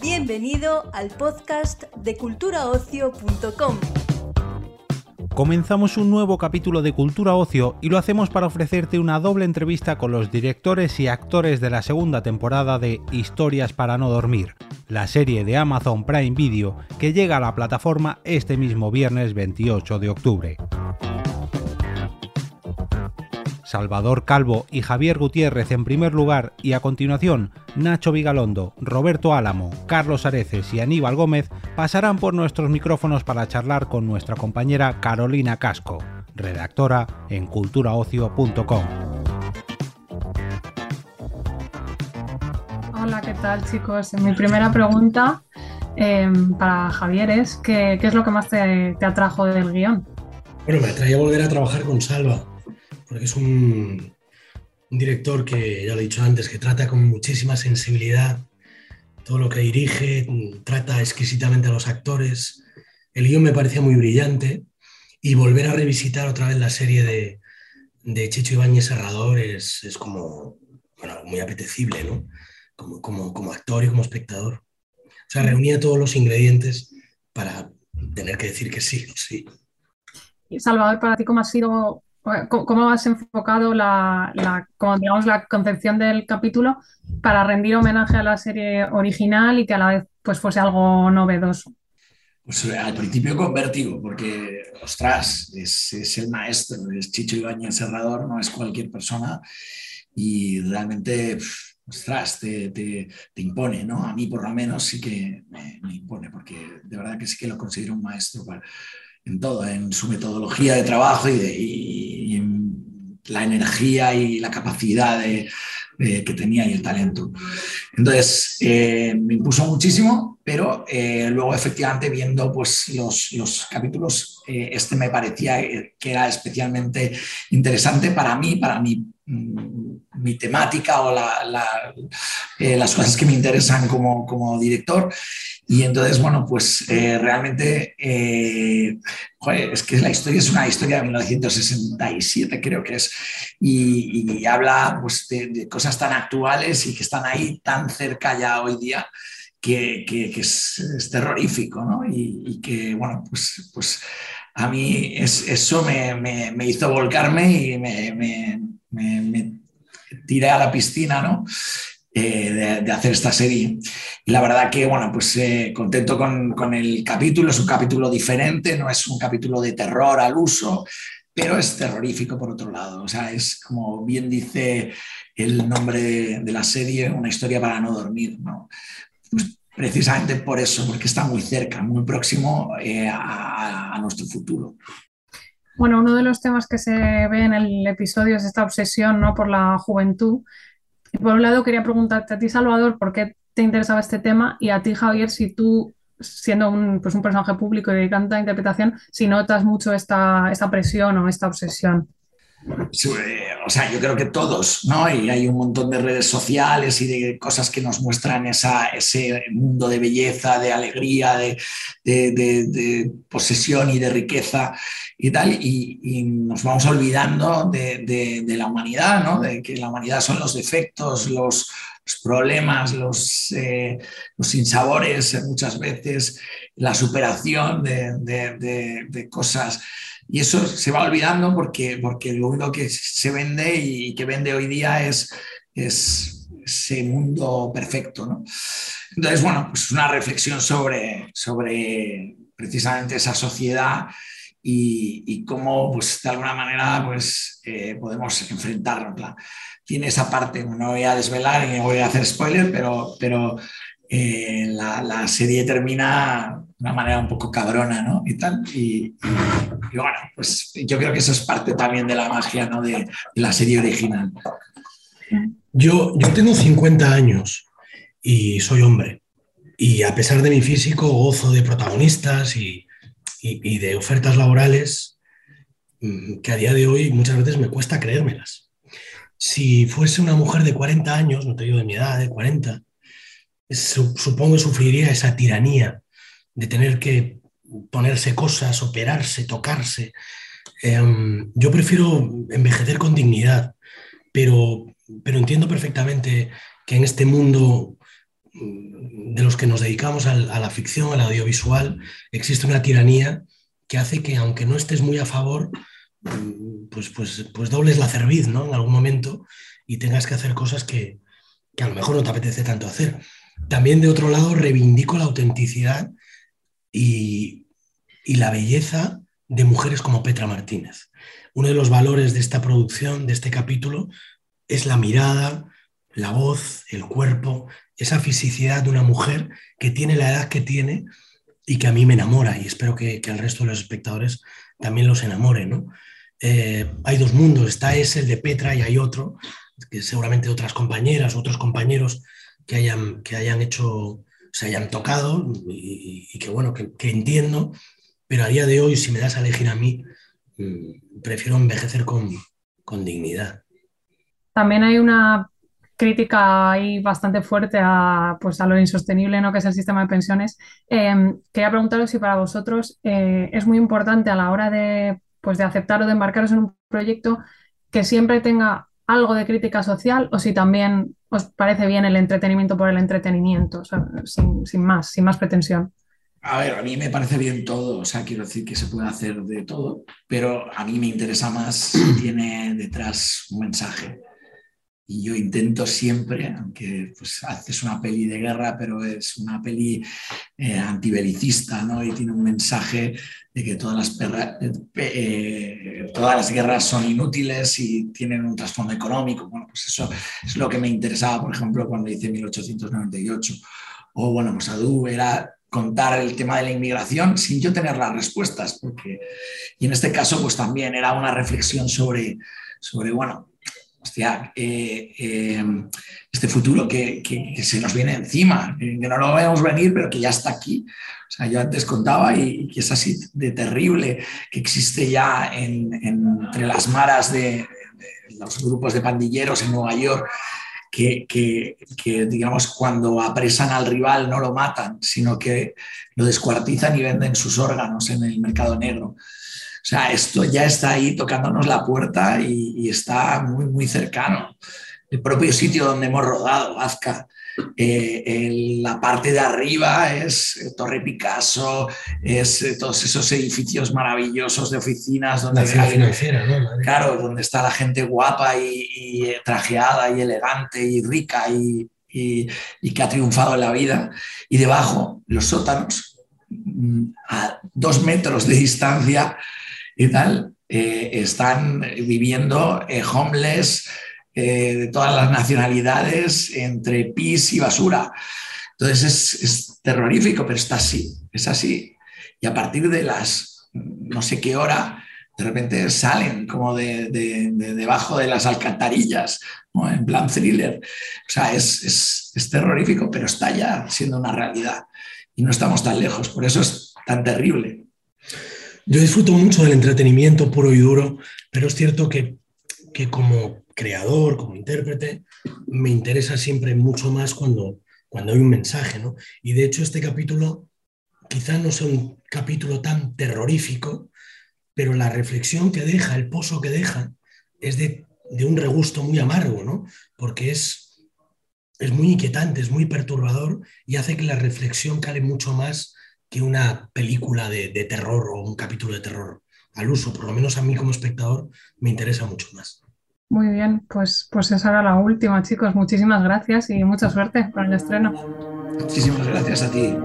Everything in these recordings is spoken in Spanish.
Bienvenido al podcast de culturaocio.com. Comenzamos un nuevo capítulo de Cultura Ocio y lo hacemos para ofrecerte una doble entrevista con los directores y actores de la segunda temporada de Historias para no dormir, la serie de Amazon Prime Video que llega a la plataforma este mismo viernes 28 de octubre. Salvador Calvo y Javier Gutiérrez en primer lugar y a continuación Nacho Vigalondo, Roberto Álamo, Carlos Areces y Aníbal Gómez pasarán por nuestros micrófonos para charlar con nuestra compañera Carolina Casco, redactora en culturaocio.com. Hola, ¿qué tal chicos? Mi primera pregunta em, para Javier es ¿qué, es lo que más te, te atrajo del guion? Bueno, me atraía volver a trabajar con Salva es un, director que, ya lo he dicho antes, que trata con muchísima sensibilidad todo lo que dirige, trata exquisitamente a los actores. El guion me parecía muy brillante y volver a revisitar otra vez la serie de, de Chicho Ibáñez Serrador es, es como bueno, muy apetecible, ¿no? Como, como, como actor y como espectador. O sea, reunía todos los ingredientes para tener que decir que sí, sí. Salvador, para ti, ¿cómo ha sido ¿Cómo has enfocado la, digamos, la concepción del capítulo para rendir homenaje a la serie original y que a la vez pues, fuese algo novedoso? Pues eh, al principio con vértigo, porque, ostras, es, el maestro, es Chicho Ibáñez Serrador, no es cualquier persona y realmente, ostras, te, impone, ¿no? A mí por lo menos sí que me, impone, porque de verdad que sí que lo considero un maestro en todo, en su metodología de trabajo y, de, la energía y la capacidad que tenía y el talento. Entonces, eh, me impuso muchísimo, pero eh, luego efectivamente viendo pues, los, los capítulos, eh, este me parecía que era especialmente interesante para mí, para mi, mm, mi temática o las cosas que me interesan como, como director. Y entonces, bueno, pues eh, realmente, eh, es que la historia es una historia de 1967, creo que es, y, habla pues, de, cosas tan actuales y que están ahí tan cerca ya hoy día. Que, es, terrorífico, ¿no? Y, que, bueno, pues, pues a mí es, eso me, me, me, hizo volcarme y me, me, tiré a la piscina, ¿no? Eh, de, hacer esta serie. La verdad que, bueno, pues eh, contento con, el capítulo, es un capítulo diferente, no es un capítulo de terror al uso, pero es terrorífico por otro lado. O sea, es como bien dice el nombre de, la serie, una historia para no dormir, ¿no? Pues precisamente por eso, porque está muy cerca, muy próximo eh, a, a nuestro futuro. Bueno, uno de los temas que se ve en el episodio es esta obsesión ¿no? por la juventud por un lado, quería preguntarte a ti, Salvador, por qué te interesaba este tema y a ti, Javier, si tú, siendo un, pues un personaje público y de tanta interpretación, si notas mucho esta, esta presión o esta obsesión. O sea, yo creo que todos, ¿no? Y hay un montón de redes sociales y de cosas que nos muestran ese mundo de belleza, de alegría, de, posesión y de riqueza y tal, y, nos vamos olvidando de, la humanidad, ¿no? De que la humanidad son los defectos, los, problemas, los, eh, los sinsabores muchas veces, la superación de cosas y eso se va olvidando porque, porque lo único que se vende y que vende hoy día es, es ese mundo perfecto. ¿no? Entonces, bueno, pues una reflexión sobre, sobre precisamente esa sociedad y, y cómo, pues, de alguna manera, pues, eh, podemos enfrentarnos. Tiene esa parte, no voy a desvelar y no voy a hacer spoiler, pero, pero eh, la, la, serie termina una manera un poco cabrona, ¿no? Y tal. Y, bueno, pues yo creo que eso es parte también de la magia, ¿no? De, la serie original. Yo, yo tengo 50 años y soy hombre. Y a pesar de mi físico, gozo de protagonistas y, de ofertas laborales mm, que a día de hoy muchas veces me cuesta creérmelas. Si fuese una mujer de 40 años, no te digo de mi edad, de 40, supongo sufriría esa tiranía de tener que ponerse cosas, operarse, tocarse, Em, yo prefiero envejecer con dignidad, pero, pero entiendo perfectamente que en este mundo mm, de los que nos dedicamos a la ficción, al audiovisual, existe una tiranía que hace que aunque no estés muy a favor, mm, pues, pues, pues dobles la cerviz ¿no? en algún momento y tengas que hacer cosas que, que a lo mejor no te apetece tanto hacer. También de otro lado reivindico la autenticidad y, la belleza de mujeres como Petra Martínez. Uno de los valores de esta producción, de este capítulo, es la mirada, la voz, el cuerpo, esa fisicidad de una mujer que tiene la edad que tiene y que a mí me enamora y espero que, al resto de los espectadores también los enamore. ¿no? Eh, hay dos mundos, está ese, el de Petra, y hay otro, que seguramente otras compañeras, otros compañeros que hayan, que hayan hecho, se hayan tocado y, que bueno, que, entiendo, pero a día de hoy, si me das a elegir a mí, mm, prefiero envejecer con, con dignidad. También hay una crítica ahí bastante fuerte a, pues, a lo insostenible ¿no? que es el sistema de pensiones. Em, quería preguntaros si para vosotros eh, es muy importante a la hora de, pues, de aceptar o de embarcaros en un proyecto que siempre tenga algo de crítica social o si también os parece bien el entretenimiento por el entretenimiento, sin, sin, más, sin más pretensión. A ver, a mí me parece bien todo, o sea, quiero decir que se puede hacer de todo, pero a mí me interesa más si tiene detrás un mensaje. Y yo intento siempre, aunque pues, haces una peli de guerra, pero es una peli eh, antibelicista, ¿no? Y tiene un mensaje de que todas las, eh, todas las guerras son inútiles y tienen un trasfondo económico. Bueno, pues eso es lo que me interesaba, por ejemplo, cuando hice 1898. O bueno, pues Adu era contar el tema de la inmigración sin yo tener las respuestas, porque, y en este caso, pues también era una reflexión sobre, sobre bueno, hostia, eh, eh, este futuro que, se nos viene encima, que no lo vemos venir, pero que ya está aquí. O sea, yo antes contaba y, que es así de terrible, que existe ya entre las maras de, los grupos de pandilleros en Nueva York, que, que, digamos, cuando apresan al rival no lo matan, sino que lo descuartizan y venden sus órganos en el mercado negro. O sea, esto ya está ahí tocándonos la puerta y, está muy, muy cercano. El propio sitio donde hemos rodado, Azca, eh, la parte de arriba es eh, Torre Picasso, es eh, todos esos edificios maravillosos de oficinas donde, claro, donde está la gente guapa y, trajeada y elegante y rica y, y, que ha triunfado en la vida. Y debajo, los sótanos, mm, a dos metros de distancia, y tal, eh, están viviendo eh, homeless eh, de todas las nacionalidades entre pis y basura. Entonces es, terrorífico, pero está así, es así. Y a partir de las no sé qué hora, de repente salen como de, debajo de las alcantarillas, en plan thriller. O sea, es, es terrorífico, pero está ya siendo una realidad. Y no estamos tan lejos, por eso es tan terrible. Yo disfruto mucho del entretenimiento puro y duro, pero es cierto que, como creador, como intérprete, me interesa siempre mucho más cuando, cuando hay un mensaje, ¿no? Y de hecho este capítulo quizá no sea un capítulo tan terrorífico, pero la reflexión que deja, el pozo que deja, es de, un regusto muy amargo, ¿no? Porque es, es muy inquietante, es muy perturbador y hace que la reflexión cale mucho más que una película de, terror o un capítulo de terror al uso. Por lo menos a mí como espectador me interesa mucho más. Muy bien, pues, pues esa era la última, chicos. Muchísimas gracias y mucha suerte para el estreno. Muchísimas gracias a ti.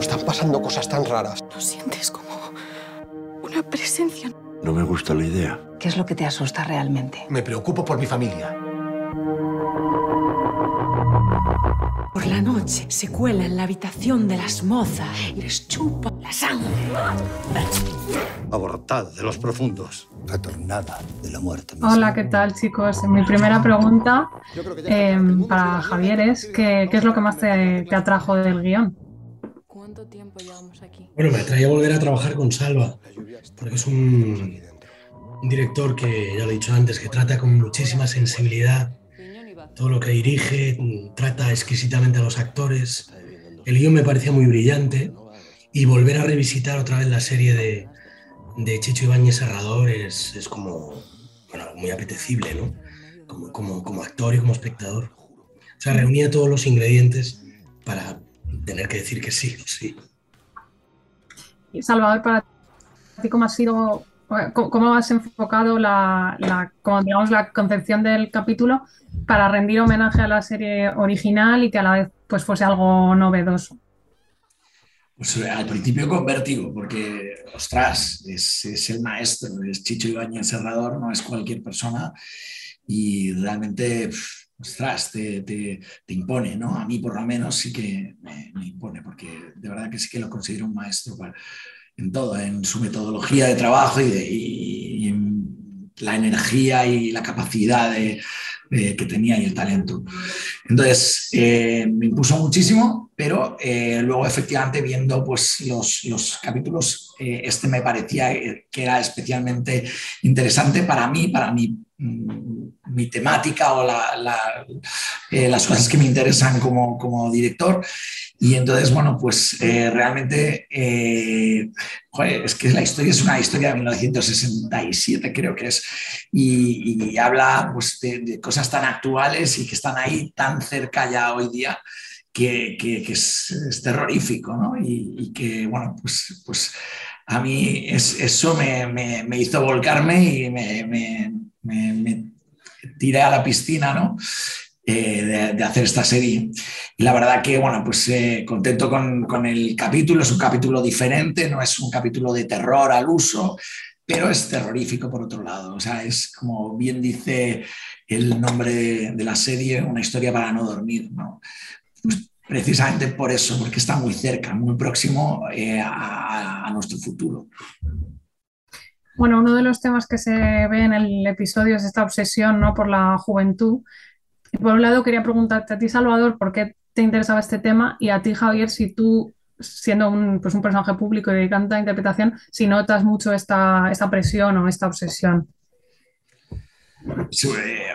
Están pasando cosas tan raras. ¿No sientes como una presencia? No me gusta la idea. ¿Qué es lo que te asusta realmente? Me preocupo por mi familia. Por la noche se cuela en la habitación de las mozas y les chupa la sangre. Abortada de los profundos, retornada de la muerte. Hola, ¿qué tal chicos? Mi primera pregunta em, para Javier es ¿qué, ¿qué, es lo que más te, te atrajo del guion? ¿Cuánto tiempo llevamos aquí? Bueno, me atraía volver a trabajar con Salva, porque es un, un director que, ya lo he dicho antes, que trata con muchísima sensibilidad todo lo que dirige, trata exquisitamente a los actores el guion me parecía muy brillante y volver a revisitar otra vez la serie de, de Chicho Ibáñez Serrador es, es como bueno, muy apetecible, ¿no? Como, como, actor y como espectador. O sea, reunía todos los ingredientes para tener que decir que sí, sí. Salvador, para ti, ¿cómo ha sido, cómo has enfocado la, la, como, digamos, la concepción del capítulo para rendir homenaje a la serie original y que a la vez pues, fuese algo novedoso? Pues al principio con vértigo, porque, ostras, es, es el maestro, es Chicho Ibañez Serrador, no es cualquier persona y realmente, ostras, te, te, te, impone, ¿no? A mí por lo menos sí que me, me, impone, porque de verdad que sí que lo considero un maestro para, en todo, en su metodología de trabajo y, de, en la energía y la capacidad de, eh, que tenía y el talento. Entonces, eh, me impuso muchísimo, pero eh, luego efectivamente viendo pues, los, los capítulos, eh, este me parecía que era especialmente interesante para mí, para mi, mm, mi temática o la, la, las cosas que me interesan como, como director. Y entonces, bueno, pues eh, realmente, eh, joder, es que la historia es una historia de 1967, creo que es, y, y habla pues, de, de, cosas tan actuales y que están ahí tan cerca ya hoy día. Que, es, terrorífico, ¿no? Y, que, bueno, pues, pues a mí es, eso me, me, hizo volcarme y me, me tiré a la piscina, ¿no? Eh, de, hacer esta serie. Y la verdad que, bueno, pues eh, contento con, con, el capítulo, es un capítulo diferente, no es un capítulo de terror al uso, pero es terrorífico por otro lado. O sea, es como bien dice el nombre de la serie, una historia para no dormir, ¿no? Pues precisamente por eso, porque está muy cerca, muy próximo eh, a, nuestro futuro. Bueno, uno de los temas que se ve en el episodio es esta obsesión ¿no? por la juventud y por un lado, quería preguntarte a ti, Salvador, por qué te interesaba este tema y a ti, Javier, si tú, siendo un, pues un personaje público y dedicando a interpretación, si notas mucho esta, esta presión o esta obsesión.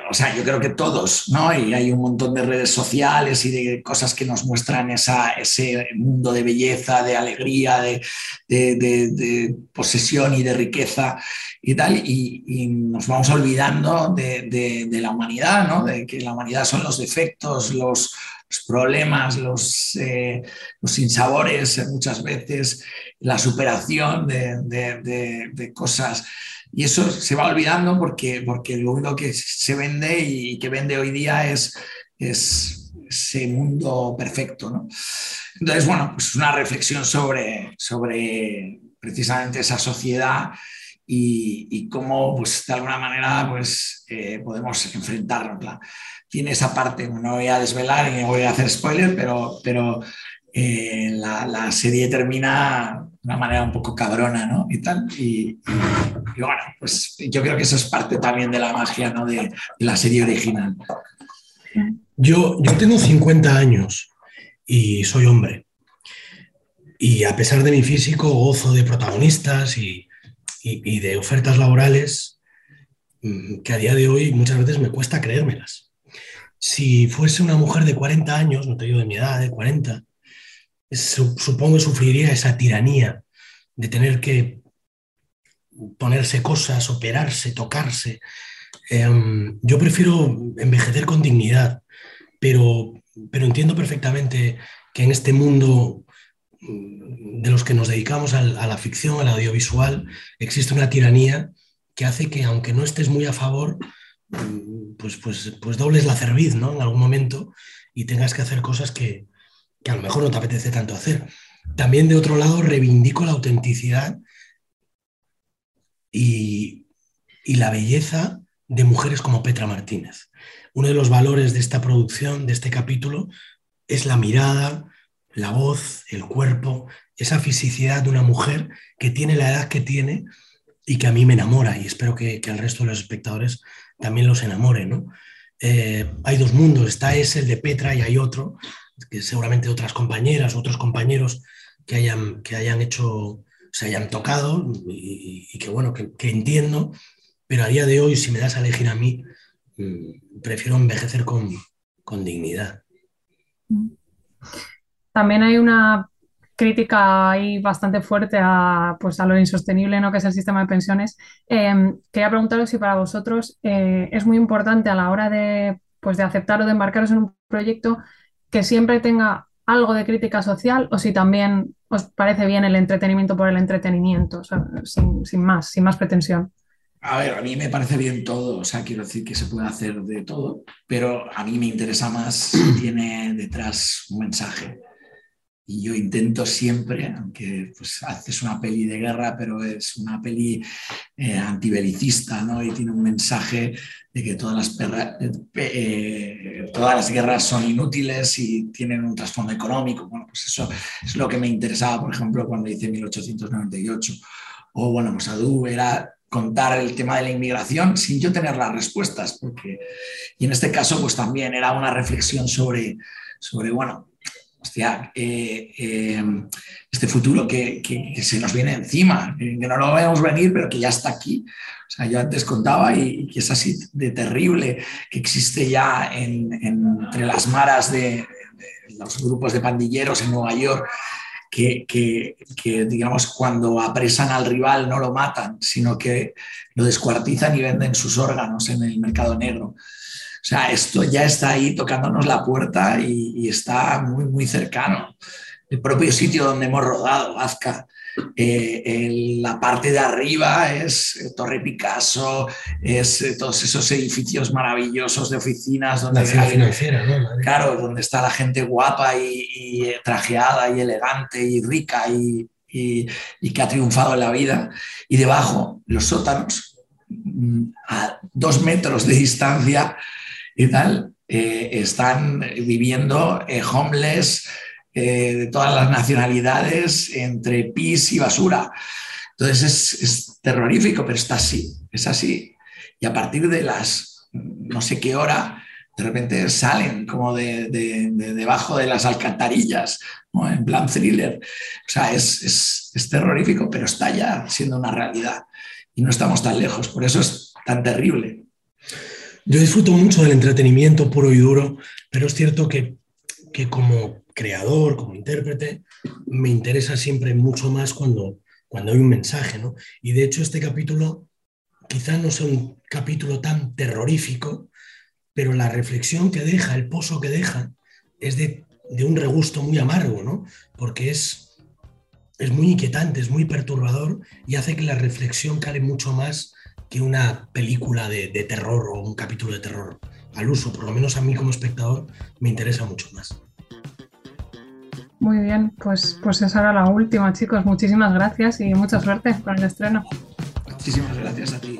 O sea, yo creo que todos, ¿no? Y hay un montón de redes sociales y de cosas que nos muestran ese mundo de belleza, de alegría, de, posesión y de riqueza y tal, y, nos vamos olvidando de, la humanidad, ¿no? De que la humanidad son los defectos, los, problemas, los, eh, los sinsabores muchas veces, la superación de cosas y eso se va olvidando porque, porque lo único que se vende y que vende hoy día es, es ese mundo perfecto. ¿no? Entonces, bueno, pues una reflexión sobre, sobre precisamente esa sociedad y, cómo, pues, de alguna manera, pues, eh, podemos enfrentarnos. Tiene esa parte, no voy a desvelar y voy a hacer spoiler, pero, pero eh, la, la, serie termina de una manera un poco cabrona, ¿no? Y tal. Y, y, bueno, pues yo creo que eso es parte también de la magia, ¿no? De, de la serie original. Yo, yo tengo 50 años y soy hombre. Y a pesar de mi físico, gozo de protagonistas y, y, y de ofertas laborales mm, que a día de hoy muchas veces me cuesta creérmelas. Si fuese una mujer de 40 años, no te digo de mi edad, de 40, supongo sufriría esa tiranía de tener que ponerse cosas, operarse, tocarse. Eh, yo prefiero envejecer con dignidad, pero, pero entiendo perfectamente que en este mundo de los que nos dedicamos a la ficción, al audiovisual, existe una tiranía que hace que aunque no estés muy a favor, pues, pues, pues dobles la cerviz ¿no? en algún momento y tengas que hacer cosas que, que a lo mejor no te apetece tanto hacer. También de otro lado reivindico la autenticidad y, y, la belleza de mujeres como Petra Martínez. Uno de los valores de esta producción, de este capítulo, es la mirada, la voz, el cuerpo, esa fisicidad de una mujer que tiene la edad que tiene y que a mí me enamora y espero que, que al resto de los espectadores también los enamore. ¿no? Eh, hay dos mundos, está ese, el de Petra, y hay otro, que seguramente otras compañeras, otros compañeros que hayan, que hayan hecho, se hayan tocado y, que bueno, que, entiendo, pero a día de hoy, si me das a elegir a mí, mmm, prefiero envejecer con, con dignidad. también hay una crítica ahí bastante fuerte a, pues, a lo insostenible ¿no? que es el sistema de pensiones. Eh, quería preguntaros si para vosotros eh, es muy importante a la hora de, pues, de aceptar o de embarcaros en un proyecto que siempre tenga algo de crítica social o si también os parece bien el entretenimiento por el entretenimiento, sin, sin, más, sin más pretensión. A ver, a mí me parece bien todo, o sea, quiero decir que se puede hacer de todo, pero a mí me interesa más si tiene detrás un mensaje. Y yo intento siempre, aunque pues, haces una peli de guerra, pero es una peli eh, antibelicista, ¿no? Y tiene un mensaje de que todas las, perra, eh, todas las guerras son inútiles y tienen un trasfondo económico. Bueno, pues eso es lo que me interesaba, por ejemplo, cuando hice 1898. O, bueno, pues Adu era contar el tema de la inmigración sin yo tener las respuestas, porque, y en este caso, pues también era una reflexión sobre, sobre bueno, hostia, eh, eh, este futuro que, se nos viene encima, que no lo vemos venir, pero que ya está aquí. O sea, yo antes contaba y, que es así de terrible, que existe ya entre las maras de, los grupos de pandilleros en Nueva York, que, que, digamos, cuando apresan al rival no lo matan, sino que lo descuartizan y venden sus órganos en el mercado negro. O sea, esto ya está ahí tocándonos la puerta y, está muy, muy cercano. El propio sitio donde hemos rodado, Azca, eh, la parte de arriba es eh, Torre Picasso, es eh, todos esos edificios maravillosos de oficinas donde financiera, claro, donde está la gente guapa y, trajeada y elegante y rica y, y, que ha triunfado en la vida. Y debajo, los sótanos, mm, a dos metros de distancia, y tal, eh, están viviendo eh, homeless eh, de todas las nacionalidades entre pis y basura. Entonces es, terrorífico, pero está así, es así. Y a partir de las no sé qué hora, de repente salen como de, debajo de las alcantarillas, en plan thriller. O sea, es, es, es, terrorífico, pero está ya siendo una realidad. Y no estamos tan lejos, por eso es tan terrible. Yo disfruto mucho del entretenimiento puro y duro, pero es cierto que, como creador, como intérprete, me interesa siempre mucho más cuando, cuando hay un mensaje, ¿no? Y de hecho este capítulo quizás no sea un capítulo tan terrorífico, pero la reflexión que deja, el pozo que deja, es de, un regusto muy amargo, ¿no? Porque es, es muy inquietante, es muy perturbador y hace que la reflexión cale mucho más que una película de, terror o un capítulo de terror al uso, por lo menos a mí como espectador, me interesa mucho más. Muy bien, pues, pues esa era la última, chicos. Muchísimas gracias y mucha suerte con el estreno. Muchísimas gracias a ti.